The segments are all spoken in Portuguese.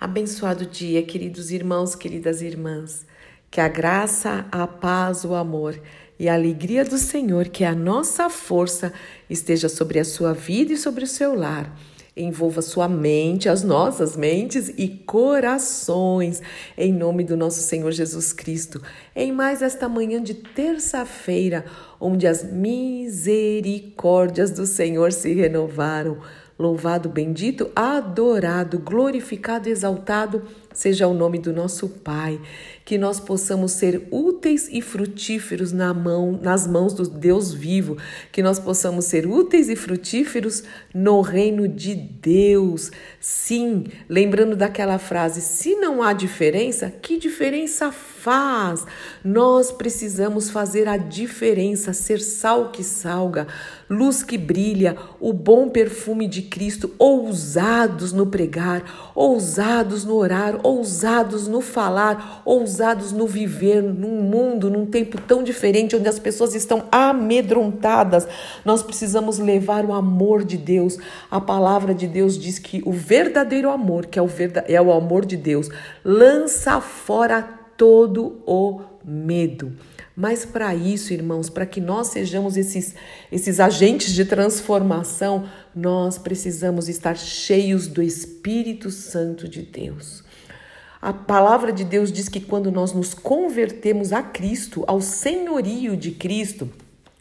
Abençoado dia, queridos irmãos, queridas irmãs. Que a graça, a paz, o amor e a alegria do Senhor, que é a nossa força, esteja sobre a sua vida e sobre o seu lar. Envolva sua mente, as nossas mentes e corações, em nome do nosso Senhor Jesus Cristo. Em mais esta manhã de terça-feira, onde as misericórdias do Senhor se renovaram. Louvado, bendito, adorado, glorificado, exaltado seja o nome do nosso Pai. Que nós possamos ser úteis e frutíferos na mão, nas mãos do Deus vivo. Que nós possamos ser úteis e frutíferos no reino de Deus. Sim, lembrando daquela frase: se não há diferença, que diferença faz? Nós precisamos fazer a diferença, ser sal que salga, luz que brilha, o bom perfume de Cristo, ousados no pregar, ousados no orar, ousados no falar, ousados no viver, num mundo, num tempo tão diferente, onde as pessoas estão amedrontadas. Nós precisamos levar o amor de Deus. A palavra de Deus diz que o verdadeiro amor, que é o, é o amor de Deus, lança fora todo o medo. Mas para isso, irmãos, para que nós sejamos esses, esses agentes de transformação, nós precisamos estar cheios do Espírito Santo de Deus. A palavra de Deus diz que quando nós nos convertemos a Cristo, ao senhorio de Cristo,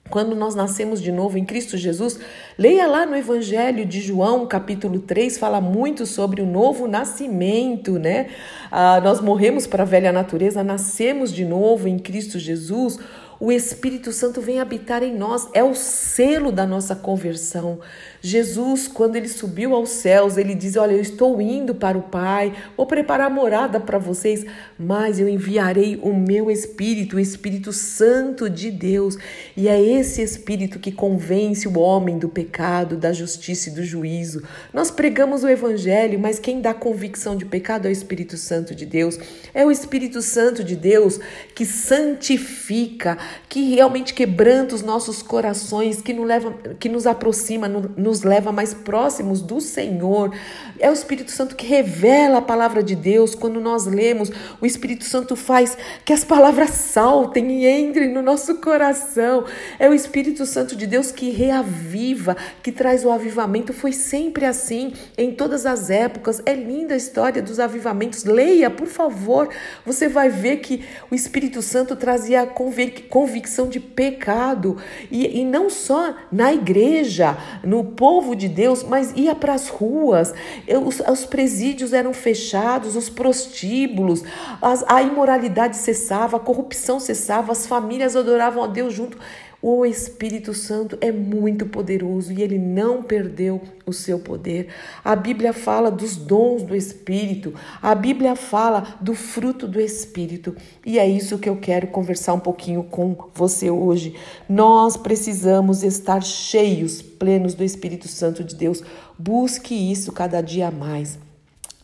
quando nós nascemos de novo em Cristo Jesus, leia lá no Evangelho de João, capítulo 3, fala muito sobre o novo nascimento, né? Ah, nós morremos para a velha natureza, nascemos de novo em Cristo Jesus o Espírito Santo vem habitar em nós, é o selo da nossa conversão. Jesus, quando ele subiu aos céus, ele diz: Olha, eu estou indo para o Pai, vou preparar morada para vocês, mas eu enviarei o meu Espírito, o Espírito Santo de Deus. E é esse Espírito que convence o homem do pecado, da justiça e do juízo. Nós pregamos o Evangelho, mas quem dá convicção de pecado é o Espírito Santo de Deus. É o Espírito Santo de Deus que santifica, que realmente quebranta os nossos corações, que nos, leva, que nos aproxima, nos leva mais próximos do Senhor. É o Espírito Santo que revela a palavra de Deus. Quando nós lemos, o Espírito Santo faz que as palavras saltem e entrem no nosso coração. É o Espírito Santo de Deus que reaviva, que traz o avivamento. Foi sempre assim, em todas as épocas. É linda a história dos avivamentos. Leia, por favor. Você vai ver que o Espírito Santo trazia convicção convicção de pecado. E, e não só na igreja, no povo de Deus, mas ia para as ruas. Os, os, presídios eram fechados, os prostíbulos, as, a imoralidade cessava, a corrupção cessava, as famílias adoravam a Deus junto. O Espírito Santo é muito poderoso e ele não perdeu o seu poder. A Bíblia fala dos dons do Espírito, a Bíblia fala do fruto do Espírito. E é isso que eu quero conversar um pouquinho com você hoje. Nós precisamos estar cheios, plenos do Espírito Santo de Deus. Busque isso cada dia mais.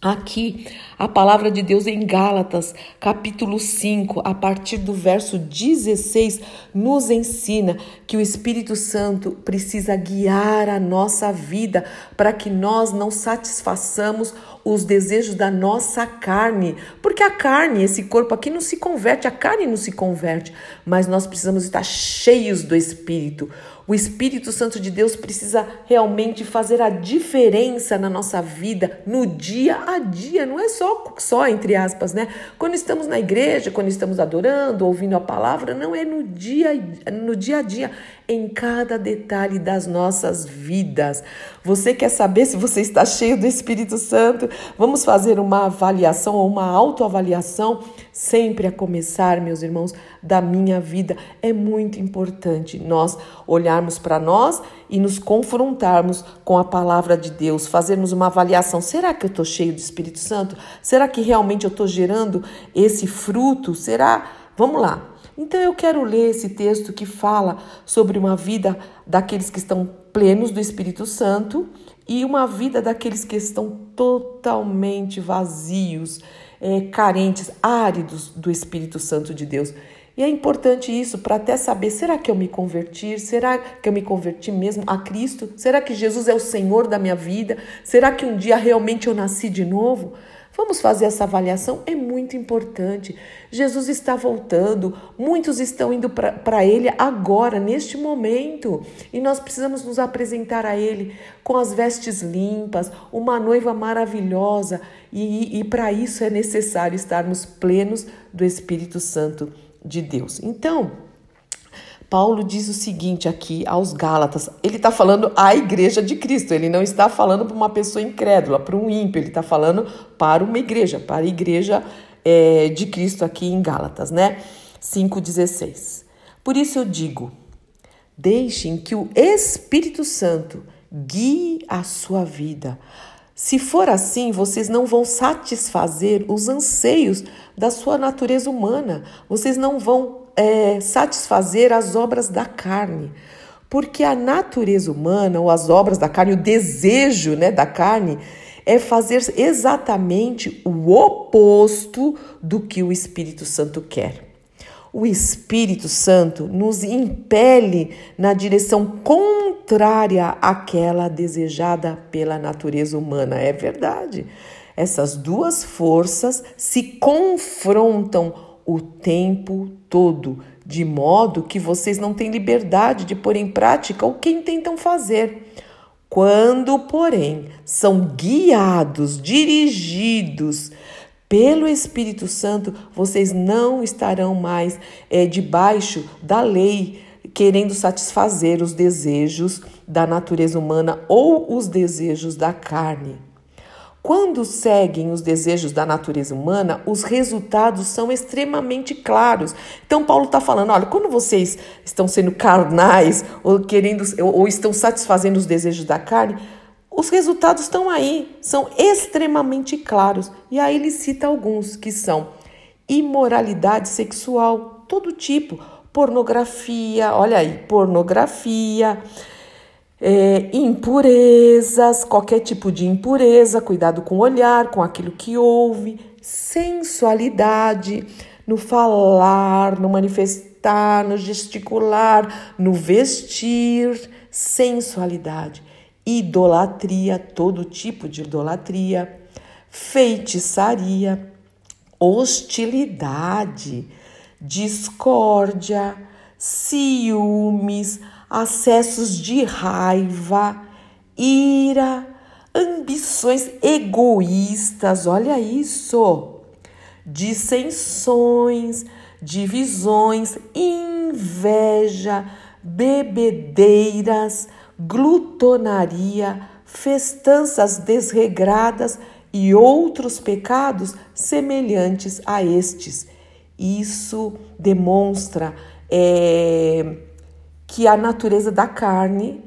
Aqui, a palavra de Deus em Gálatas, capítulo 5, a partir do verso 16, nos ensina que o Espírito Santo precisa guiar a nossa vida para que nós não satisfaçamos os desejos da nossa carne, porque a carne, esse corpo aqui não se converte, a carne não se converte, mas nós precisamos estar cheios do Espírito. O Espírito Santo de Deus precisa realmente fazer a diferença na nossa vida, no dia a dia, não é só, só entre aspas, né? Quando estamos na igreja, quando estamos adorando, ouvindo a palavra, não é no dia, no dia a dia, em cada detalhe das nossas vidas. Você quer saber se você está cheio do Espírito Santo? Vamos fazer uma avaliação ou uma autoavaliação sempre a começar, meus irmãos, da minha vida. É muito importante nós olharmos para nós e nos confrontarmos com a palavra de Deus, fazermos uma avaliação. Será que eu estou cheio do Espírito Santo? Será que realmente eu estou gerando esse fruto? Será? Vamos lá. Então eu quero ler esse texto que fala sobre uma vida daqueles que estão plenos do Espírito Santo e uma vida daqueles que estão totalmente vazios, é, carentes, áridos do Espírito Santo de Deus. E é importante isso para até saber: será que eu me converti? Será que eu me converti mesmo a Cristo? Será que Jesus é o Senhor da minha vida? Será que um dia realmente eu nasci de novo? Vamos fazer essa avaliação, é muito importante. Jesus está voltando, muitos estão indo para Ele agora, neste momento, e nós precisamos nos apresentar a Ele com as vestes limpas, uma noiva maravilhosa, e, e para isso é necessário estarmos plenos do Espírito Santo de Deus. Então, Paulo diz o seguinte aqui aos Gálatas: ele está falando à igreja de Cristo, ele não está falando para uma pessoa incrédula, para um ímpio, ele está falando para uma igreja, para a igreja é, de Cristo aqui em Gálatas, né? 5,16. Por isso eu digo: deixem que o Espírito Santo guie a sua vida. Se for assim, vocês não vão satisfazer os anseios da sua natureza humana, vocês não vão é, satisfazer as obras da carne. Porque a natureza humana, ou as obras da carne, o desejo né, da carne, é fazer exatamente o oposto do que o Espírito Santo quer. O Espírito Santo nos impele na direção contrária àquela desejada pela natureza humana. É verdade. Essas duas forças se confrontam o tempo todo, de modo que vocês não têm liberdade de pôr em prática o que intentam fazer. Quando, porém, são guiados, dirigidos pelo Espírito Santo, vocês não estarão mais é, debaixo da lei, querendo satisfazer os desejos da natureza humana ou os desejos da carne. Quando seguem os desejos da natureza humana, os resultados são extremamente claros. Então, Paulo está falando: olha, quando vocês estão sendo carnais ou querendo ou estão satisfazendo os desejos da carne, os resultados estão aí, são extremamente claros. E aí ele cita alguns que são imoralidade sexual, todo tipo, pornografia, olha aí, pornografia é, impurezas, qualquer tipo de impureza, cuidado com o olhar, com aquilo que ouve, sensualidade, no falar, no manifestar, no gesticular, no vestir, sensualidade, idolatria, todo tipo de idolatria, feitiçaria, hostilidade, discórdia, ciúmes, acessos de raiva, ira, ambições egoístas, olha isso, dissensões, divisões, inveja, bebedeiras, glutonaria, festanças desregradas e outros pecados semelhantes a estes. Isso demonstra é, que a natureza da carne,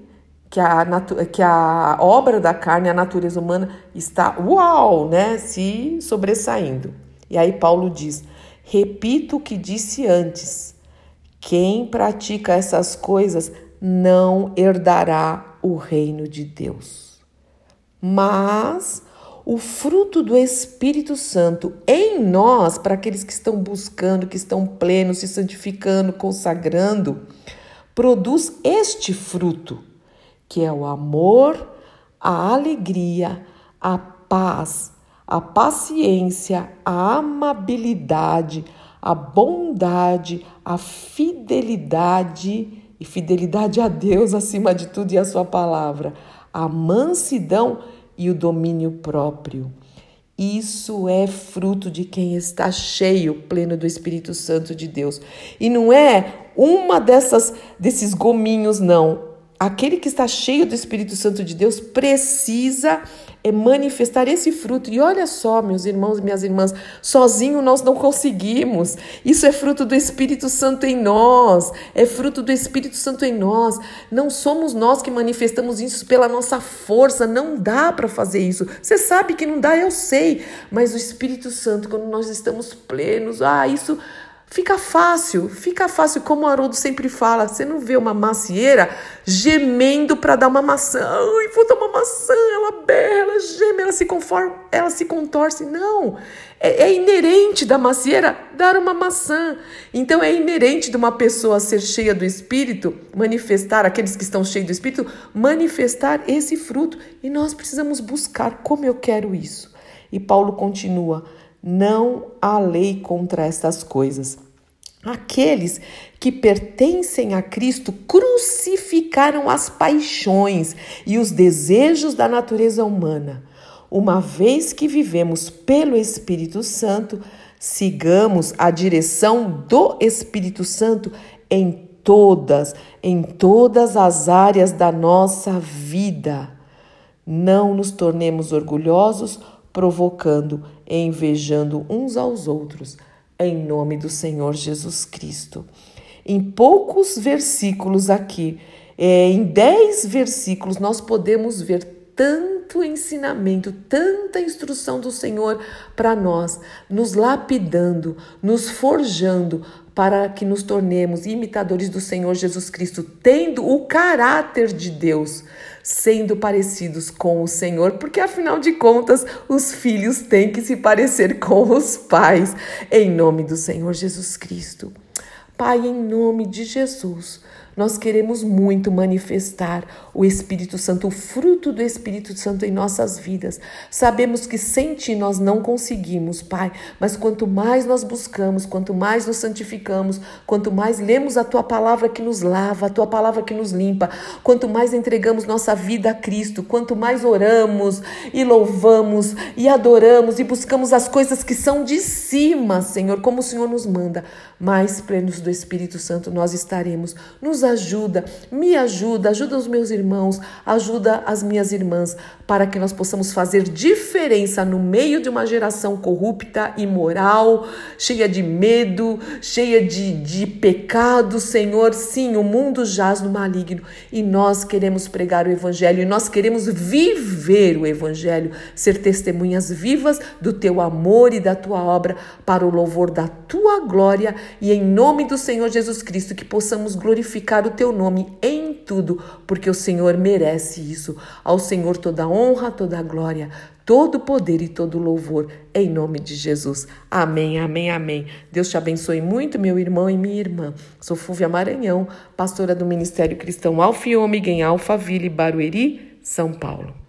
que a, que a obra da carne, a natureza humana, está, uau, né, se sobressaindo. E aí Paulo diz: repito o que disse antes, quem pratica essas coisas não herdará o reino de Deus. Mas o fruto do Espírito Santo em nós, para aqueles que estão buscando, que estão plenos, se santificando, consagrando, produz este fruto, que é o amor, a alegria, a paz, a paciência, a amabilidade, a bondade, a fidelidade e fidelidade a Deus acima de tudo e a sua palavra, a mansidão e o domínio próprio. Isso é fruto de quem está cheio, pleno do Espírito Santo de Deus. E não é uma dessas desses gominhos não. Aquele que está cheio do Espírito Santo de Deus precisa é manifestar esse fruto. E olha só, meus irmãos e minhas irmãs, sozinho nós não conseguimos. Isso é fruto do Espírito Santo em nós. É fruto do Espírito Santo em nós. Não somos nós que manifestamos isso pela nossa força. Não dá para fazer isso. Você sabe que não dá, eu sei. Mas o Espírito Santo, quando nós estamos plenos, ah, isso Fica fácil, fica fácil, como o Haroldo sempre fala. Você não vê uma macieira gemendo para dar uma maçã. Ai, vou dar uma maçã. Ela berra, ela geme, ela se conforma, ela se contorce. Não, é, é inerente da macieira dar uma maçã. Então é inerente de uma pessoa ser cheia do Espírito, manifestar, aqueles que estão cheios do Espírito, manifestar esse fruto. E nós precisamos buscar como eu quero isso. E Paulo continua não há lei contra estas coisas. Aqueles que pertencem a Cristo crucificaram as paixões e os desejos da natureza humana. Uma vez que vivemos pelo Espírito Santo, sigamos a direção do Espírito Santo em todas, em todas as áreas da nossa vida. Não nos tornemos orgulhosos provocando e invejando uns aos outros, em nome do Senhor Jesus Cristo. Em poucos versículos aqui, é, em dez versículos, nós podemos ver tanto ensinamento, tanta instrução do Senhor para nós, nos lapidando, nos forjando para que nos tornemos imitadores do Senhor Jesus Cristo, tendo o caráter de Deus, sendo parecidos com o Senhor, porque afinal de contas, os filhos têm que se parecer com os pais, em nome do Senhor Jesus Cristo. Pai, em nome de Jesus, nós queremos muito manifestar o Espírito Santo, o fruto do Espírito Santo em nossas vidas. Sabemos que sem Ti nós não conseguimos, Pai, mas quanto mais nós buscamos, quanto mais nos santificamos, quanto mais lemos a Tua palavra que nos lava, a Tua palavra que nos limpa, quanto mais entregamos nossa vida a Cristo, quanto mais oramos e louvamos e adoramos e buscamos as coisas que são de cima, Senhor, como o Senhor nos manda, mais plenos do Espírito Santo nós estaremos. Nos ajuda, me ajuda, ajuda os meus irmãos, ajuda as minhas irmãs, para que nós possamos fazer diferença no meio de uma geração corrupta, imoral, cheia de medo, cheia de, de pecado, Senhor. Sim, o mundo jaz no maligno e nós queremos pregar o Evangelho e nós queremos viver o Evangelho, ser testemunhas vivas do teu amor e da tua obra para o louvor da tua glória e em nome do Senhor Jesus Cristo que possamos glorificar o teu nome em tudo, porque o Senhor merece isso. Ao Senhor toda honra, toda glória, todo poder e todo louvor, em nome de Jesus. Amém, amém, amém. Deus te abençoe muito, meu irmão e minha irmã. Sou Fúvia Maranhão, pastora do Ministério Cristão Alfa e Ômega em Alphaville, Barueri, São Paulo.